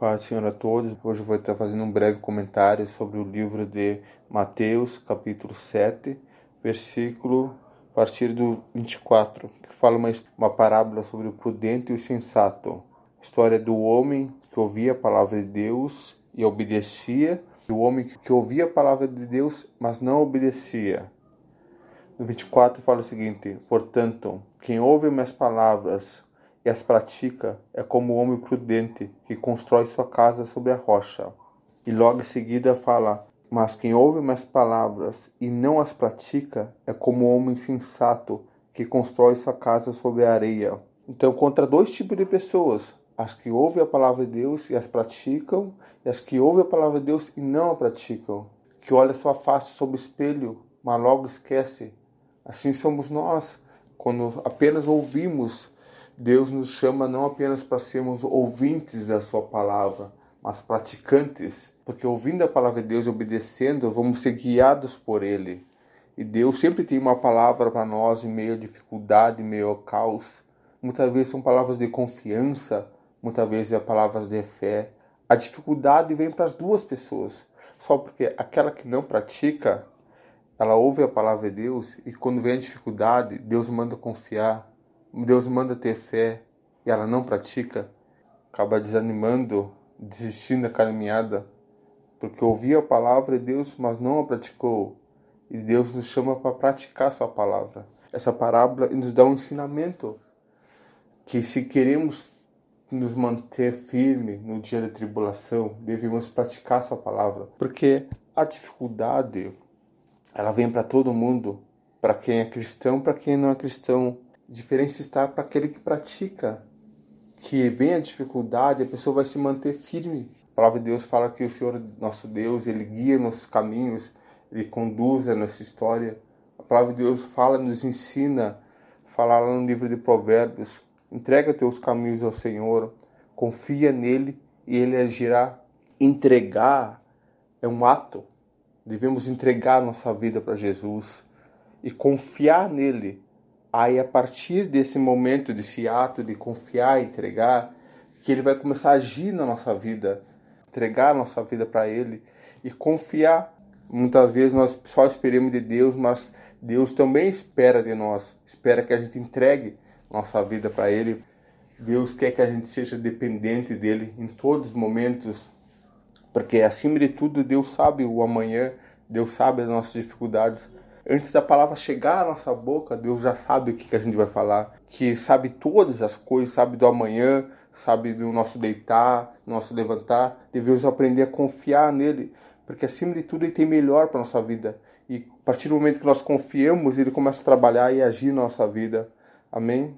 Paz, Senhor, a todos. Hoje vou estar fazendo um breve comentário sobre o livro de Mateus, capítulo 7, versículo a partir do 24, que fala uma, uma parábola sobre o prudente e o sensato. História do homem que ouvia a palavra de Deus e obedecia, e o homem que ouvia a palavra de Deus, mas não obedecia. No 24 fala o seguinte: Portanto, quem ouve minhas palavras e as pratica é como o homem prudente que constrói sua casa sobre a rocha. E logo em seguida fala: Mas quem ouve minhas palavras e não as pratica é como o homem sensato que constrói sua casa sobre a areia. Então, contra dois tipos de pessoas: as que ouvem a palavra de Deus e as praticam, e as que ouvem a palavra de Deus e não a praticam. Que olha sua face sob o espelho, mas logo esquece. Assim somos nós, quando apenas ouvimos Deus nos chama não apenas para sermos ouvintes da Sua palavra, mas praticantes, porque ouvindo a palavra de Deus e obedecendo, vamos ser guiados por Ele. E Deus sempre tem uma palavra para nós em meio à dificuldade, em meio ao caos. Muitas vezes são palavras de confiança, muitas vezes é palavras de fé. A dificuldade vem para as duas pessoas, só porque aquela que não pratica, ela ouve a palavra de Deus e quando vem a dificuldade, Deus manda confiar, Deus manda ter fé e ela não pratica, acaba desanimando, desistindo da caminhada, porque ouviu a palavra de Deus, mas não a praticou. E Deus nos chama para praticar sua palavra. Essa parábola nos dá um ensinamento que se queremos nos manter firme no dia da tribulação, devemos praticar sua palavra, porque a dificuldade ela vem para todo mundo, para quem é cristão, para quem não é cristão diferença está para aquele que pratica. Que vem a dificuldade, a pessoa vai se manter firme. A palavra de Deus fala que o Senhor, nosso Deus, ele guia nossos caminhos, ele conduz a nossa história. A palavra de Deus fala, nos ensina, fala lá no livro de Provérbios: entrega teus caminhos ao Senhor, confia nele e ele agirá. Entregar é um ato. Devemos entregar nossa vida para Jesus e confiar nele Aí, a partir desse momento, desse ato de confiar e entregar, que ele vai começar a agir na nossa vida, entregar a nossa vida para ele e confiar. Muitas vezes nós só esperamos de Deus, mas Deus também espera de nós, espera que a gente entregue nossa vida para ele. Deus quer que a gente seja dependente dele em todos os momentos, porque acima de tudo Deus sabe o amanhã, Deus sabe as nossas dificuldades, Antes da palavra chegar à nossa boca, Deus já sabe o que, a gente vai falar, que sabe todas as coisas, sabe do amanhã, sabe do nosso deitar, nosso levantar. Devemos aprender a confiar nele, porque acima de tudo ele tem melhor para nossa vida. E a partir do momento que nós confiamos, ele começa a trabalhar e agir na nossa vida. Amém?